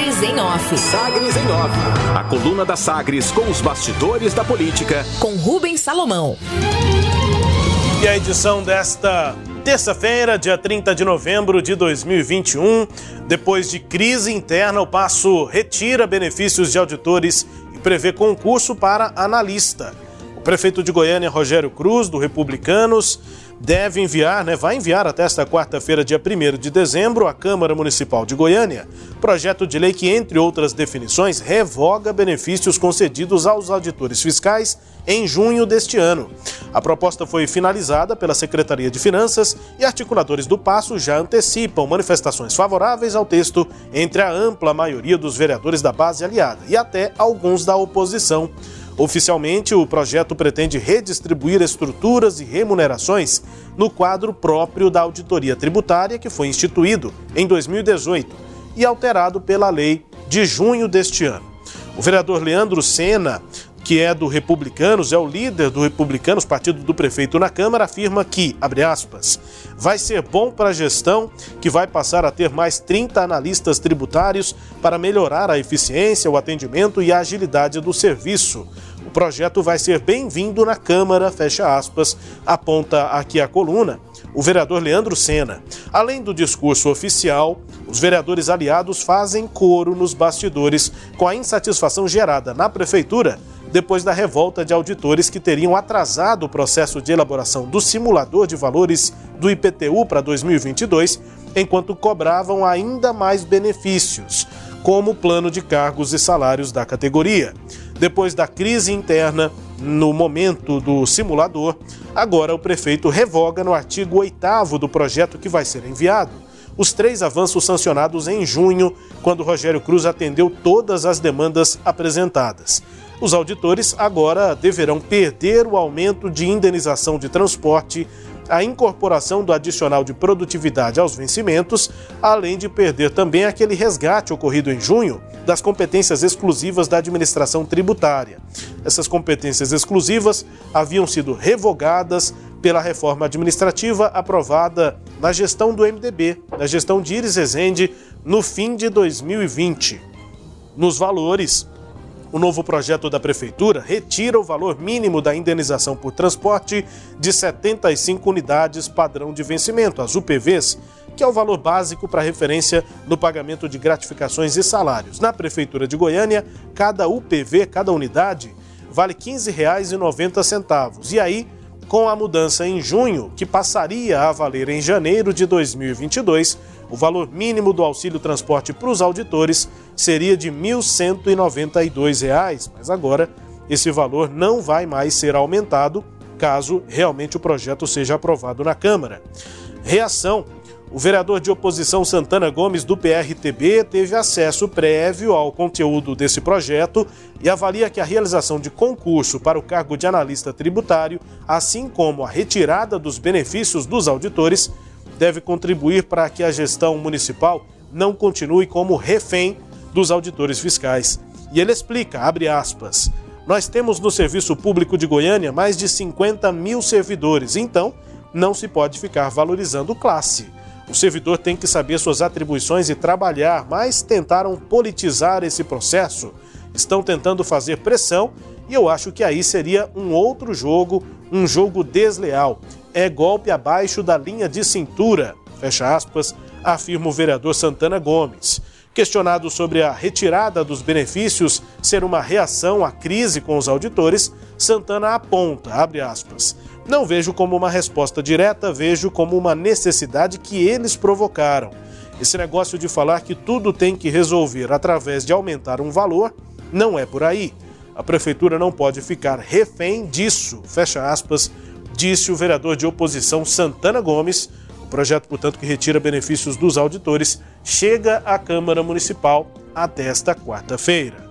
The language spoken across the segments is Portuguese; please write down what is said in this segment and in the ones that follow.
Sagres em Off. Sagres em Off. A coluna da Sagres com os bastidores da política. Com Rubens Salomão. E a edição desta terça-feira, dia 30 de novembro de 2021. Depois de crise interna, o Passo retira benefícios de auditores e prevê concurso para analista. O prefeito de Goiânia, Rogério Cruz, do Republicanos, deve enviar, né, vai enviar até esta quarta-feira, dia 1 de dezembro, à Câmara Municipal de Goiânia, projeto de lei que, entre outras definições, revoga benefícios concedidos aos auditores fiscais em junho deste ano. A proposta foi finalizada pela Secretaria de Finanças e articuladores do Passo já antecipam manifestações favoráveis ao texto entre a ampla maioria dos vereadores da base aliada e até alguns da oposição. Oficialmente, o projeto pretende redistribuir estruturas e remunerações no quadro próprio da auditoria tributária que foi instituído em 2018 e alterado pela lei de junho deste ano. O vereador Leandro Sena que é do Republicanos, é o líder do Republicanos, partido do prefeito na Câmara, afirma que, abre aspas, vai ser bom para a gestão, que vai passar a ter mais 30 analistas tributários para melhorar a eficiência, o atendimento e a agilidade do serviço. O projeto vai ser bem-vindo na Câmara, fecha aspas, aponta aqui a coluna o vereador Leandro Sena. Além do discurso oficial, os vereadores aliados fazem coro nos bastidores com a insatisfação gerada na prefeitura depois da revolta de auditores que teriam atrasado o processo de elaboração do simulador de valores do IPTU para 2022, enquanto cobravam ainda mais benefícios, como o plano de cargos e salários da categoria. Depois da crise interna, no momento do simulador, agora o prefeito revoga no artigo 8 do projeto que vai ser enviado os três avanços sancionados em junho, quando Rogério Cruz atendeu todas as demandas apresentadas. Os auditores agora deverão perder o aumento de indenização de transporte, a incorporação do adicional de produtividade aos vencimentos, além de perder também aquele resgate ocorrido em junho das competências exclusivas da administração tributária. Essas competências exclusivas haviam sido revogadas pela reforma administrativa aprovada na gestão do MDB, na gestão de Iris Rezende, no fim de 2020. Nos valores, o novo projeto da Prefeitura retira o valor mínimo da indenização por transporte de 75 unidades padrão de vencimento, as UPVs, que é o valor básico para referência no pagamento de gratificações e salários. Na Prefeitura de Goiânia, cada UPV, cada unidade, vale R$ 15,90. E aí, com a mudança em junho, que passaria a valer em janeiro de 2022, o valor mínimo do auxílio transporte para os auditores seria de R$ 1.192, mas agora esse valor não vai mais ser aumentado caso realmente o projeto seja aprovado na Câmara. Reação o vereador de oposição Santana Gomes, do PRTB, teve acesso prévio ao conteúdo desse projeto e avalia que a realização de concurso para o cargo de analista tributário, assim como a retirada dos benefícios dos auditores, deve contribuir para que a gestão municipal não continue como refém dos auditores fiscais. E ele explica, abre aspas, nós temos no Serviço Público de Goiânia mais de 50 mil servidores, então não se pode ficar valorizando classe. O servidor tem que saber suas atribuições e trabalhar, mas tentaram politizar esse processo. Estão tentando fazer pressão e eu acho que aí seria um outro jogo, um jogo desleal. É golpe abaixo da linha de cintura, fecha aspas, afirma o vereador Santana Gomes. Questionado sobre a retirada dos benefícios ser uma reação à crise com os auditores, Santana aponta, aspas, não vejo como uma resposta direta, vejo como uma necessidade que eles provocaram. Esse negócio de falar que tudo tem que resolver através de aumentar um valor não é por aí. A prefeitura não pode ficar refém disso, fecha aspas, disse o vereador de oposição Santana Gomes. Projeto, portanto, que retira benefícios dos auditores, chega à Câmara Municipal até esta quarta-feira.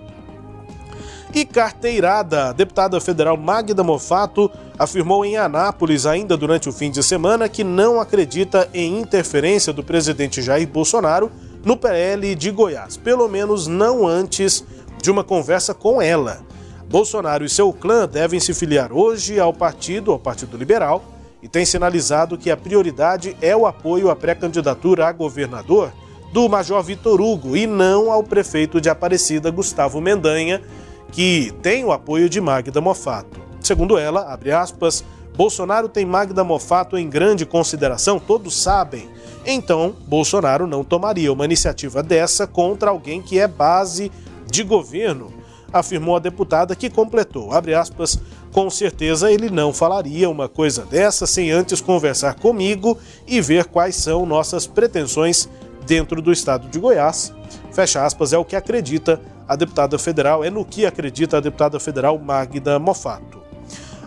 E carteirada. A deputada federal Magda Mofato afirmou em Anápolis, ainda durante o fim de semana, que não acredita em interferência do presidente Jair Bolsonaro no PL de Goiás, pelo menos não antes de uma conversa com ela. Bolsonaro e seu clã devem se filiar hoje ao partido, ao Partido Liberal, e tem sinalizado que a prioridade é o apoio à pré-candidatura a governador do Major Vitor Hugo e não ao prefeito de Aparecida, Gustavo Mendanha, que tem o apoio de Magda Mofato. Segundo ela, abre aspas, Bolsonaro tem Magda Mofato em grande consideração, todos sabem. Então, Bolsonaro não tomaria uma iniciativa dessa contra alguém que é base de governo, afirmou a deputada que completou, abre aspas, com certeza ele não falaria uma coisa dessa sem antes conversar comigo e ver quais são nossas pretensões dentro do estado de Goiás. Fecha aspas, é o que acredita a deputada federal, é no que acredita a deputada federal Magda Mofato.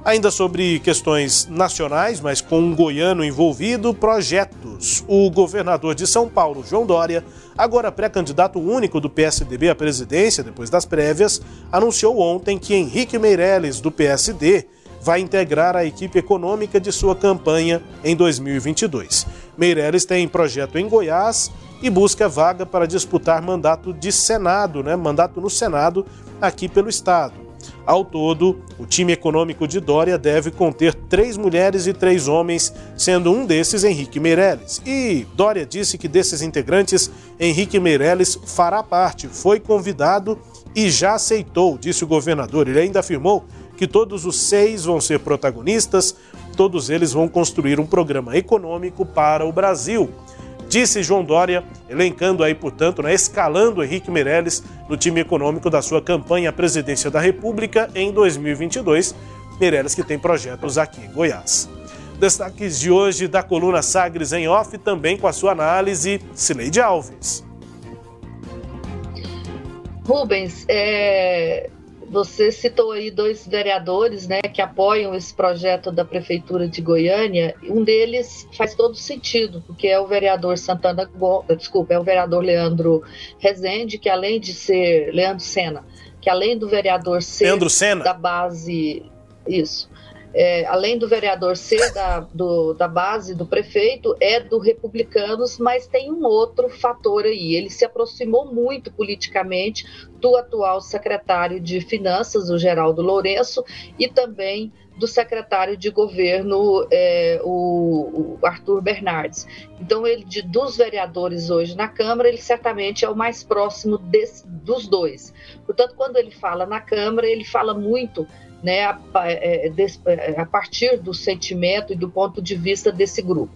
Ainda sobre questões nacionais, mas com um goiano envolvido, projetos. O governador de São Paulo, João Dória, agora pré-candidato único do PSDB à presidência depois das prévias, anunciou ontem que Henrique Meirelles, do PSD, vai integrar a equipe econômica de sua campanha em 2022. Meirelles tem projeto em Goiás e busca vaga para disputar mandato de Senado, né? Mandato no Senado aqui pelo estado. Ao todo, o time econômico de Dória deve conter três mulheres e três homens, sendo um desses Henrique Meirelles. E Dória disse que desses integrantes, Henrique Meirelles fará parte, foi convidado e já aceitou, disse o governador. Ele ainda afirmou que todos os seis vão ser protagonistas, todos eles vão construir um programa econômico para o Brasil disse João Dória, elencando aí, portanto, né, escalando Henrique Meirelles no time econômico da sua campanha à presidência da República em 2022. Meirelles que tem projetos aqui em Goiás. Destaques de hoje da coluna Sagres em Off, também com a sua análise, Cileide Alves. Rubens, é, você citou aí dois vereadores, né, que apoiam esse projeto da prefeitura de Goiânia. Um deles faz todo sentido, porque é o vereador Santana, desculpa, é o vereador Leandro Rezende, que além de ser Leandro Sena, que além do vereador ser Leandro Sena. da base isso, é, além do vereador ser da, do, da base do prefeito, é do Republicanos, mas tem um outro fator aí. Ele se aproximou muito politicamente do atual secretário de Finanças, o Geraldo Lourenço, e também do secretário de governo, é, o, o, Arthur Bernardes. Então, ele de, dos vereadores hoje na Câmara, ele certamente é o mais próximo desse, dos dois. Portanto, quando ele fala na Câmara, ele fala muito né, a, é, é, a, partir do sentimento e do ponto de vista desse grupo.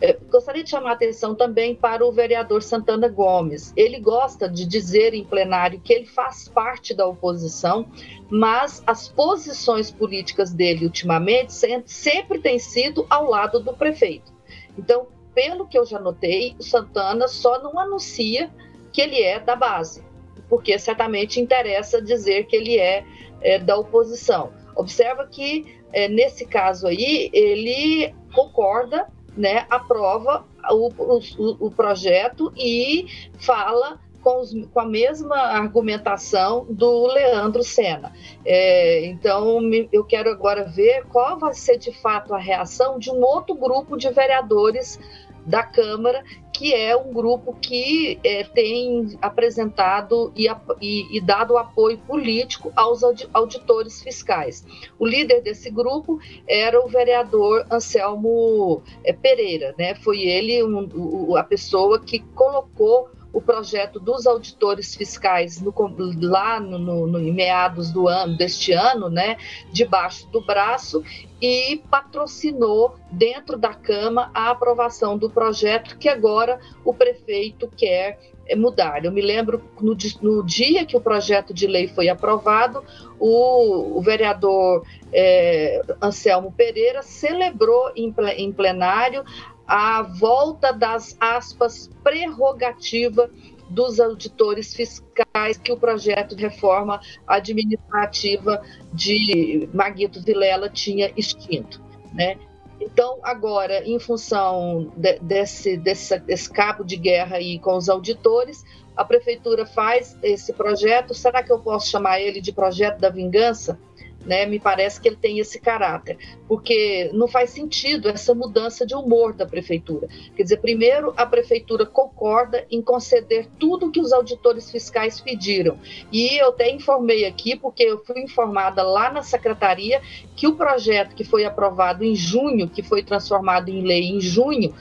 É, gostaria de chamar a atenção também para o vereador Santana Gomes. Ele gosta de dizer em plenário que ele faz parte da oposição, mas as posições políticas dele ultimamente sempre têm sido ao lado do prefeito. Então, pelo que eu já notei, o Santana só não anuncia que ele é da base, porque certamente interessa dizer que ele é é, da oposição. Observa que, é, nesse caso aí, ele concorda, né, aprova o, o, o projeto e fala com, os, com, a mesma argumentação do Leandro Senna. É, então, me, eu quero agora ver qual vai ser de fato a reação de um outro grupo de vereadores da Câmara que é um grupo que é, tem apresentado e, e, e, dado apoio político aos auditores fiscais. O líder desse grupo era o vereador Anselmo é, Pereira, né? Foi ele um, a pessoa que colocou o projeto dos auditores fiscais no, lá no, no, em meados do ano deste ano, né, debaixo do braço e patrocinou dentro da Câmara a aprovação do projeto que agora o prefeito quer eh, mudar. Eu me lembro no, no dia que o projeto de lei foi aprovado, o, o vereador é, Anselmo Pereira celebrou em plenário a volta das aspas prerrogativa dos auditores fiscais que o projeto de reforma administrativa de Maguito Vilela tinha extinto, né? Então, agora, em função de, desse, desse, desse cabo de guerra aí com os auditores, a prefeitura faz esse projeto. Será que eu posso chamar ele de projeto da vingança? Né? Me parece que ele tem esse caráter, porque não faz sentido essa mudança de humor da prefeitura. Quer dizer, primeiro a prefeitura concorda em conceder tudo que os auditores fiscais pediram. E eu até informei aqui, porque eu fui informada lá na secretaria que o projeto que foi aprovado em junho, que foi transformado em lei em junho,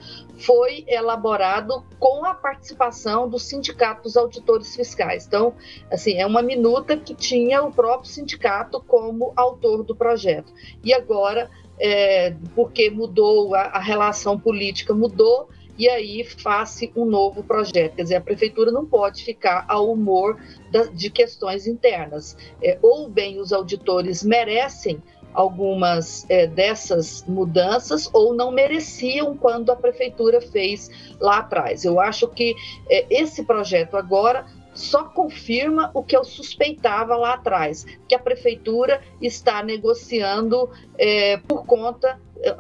foi elaborado com a participação dos sindicatos auditores fiscais. Então, assim, é uma minuta que tinha o próprio sindicato como autor do projeto. E agora, é, porque mudou a, a relação política, mudou, e aí faz um novo projeto. Quer dizer, a prefeitura não pode ficar ao humor da, de questões internas. É, ou bem os auditores merecem algumas é, dessas mudanças ou não mereciam quando a prefeitura fez lá atrás. Eu acho que é, esse projeto agora só confirma o que eu suspeitava lá atrás, que a prefeitura está negociando é, por conta, é,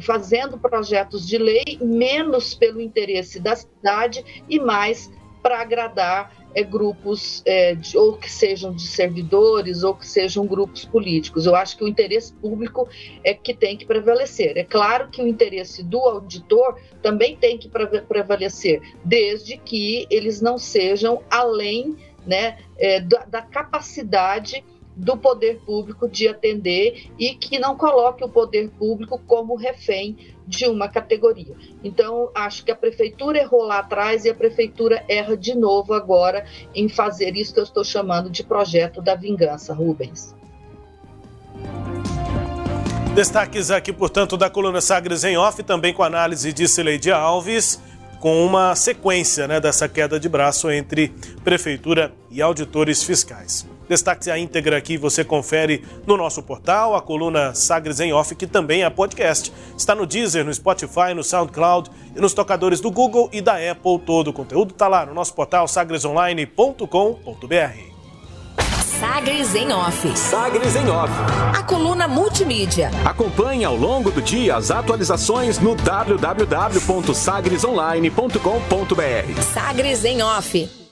fazendo projetos de lei menos pelo interesse da cidade e mais para agradar é, grupos, é, de, ou que sejam de servidores, ou que sejam grupos políticos. Eu acho que o interesse público é que tem que prevalecer. É claro que o interesse do auditor também tem que prevalecer, desde que eles não sejam além né, é, da, da capacidade do poder público de atender e que não coloque o poder público como refém de uma categoria. Então, acho que a prefeitura errou lá atrás e a prefeitura erra de novo agora em fazer isso que eu estou chamando de projeto da vingança, Rubens. Destaques aqui, portanto, da coluna Sagres em off, também com análise de Cileide Alves, com uma sequência né, dessa queda de braço entre prefeitura e auditores fiscais. Destaque a íntegra aqui, você confere no nosso portal, a coluna Sagres em Off, que também é podcast. Está no Deezer, no Spotify, no SoundCloud e nos tocadores do Google e da Apple. Todo o conteúdo está lá no nosso portal sagresonline.com.br. Sagres em Off. Sagres em Off. A coluna multimídia. Acompanhe ao longo do dia as atualizações no www.sagresonline.com.br. Sagres em Off.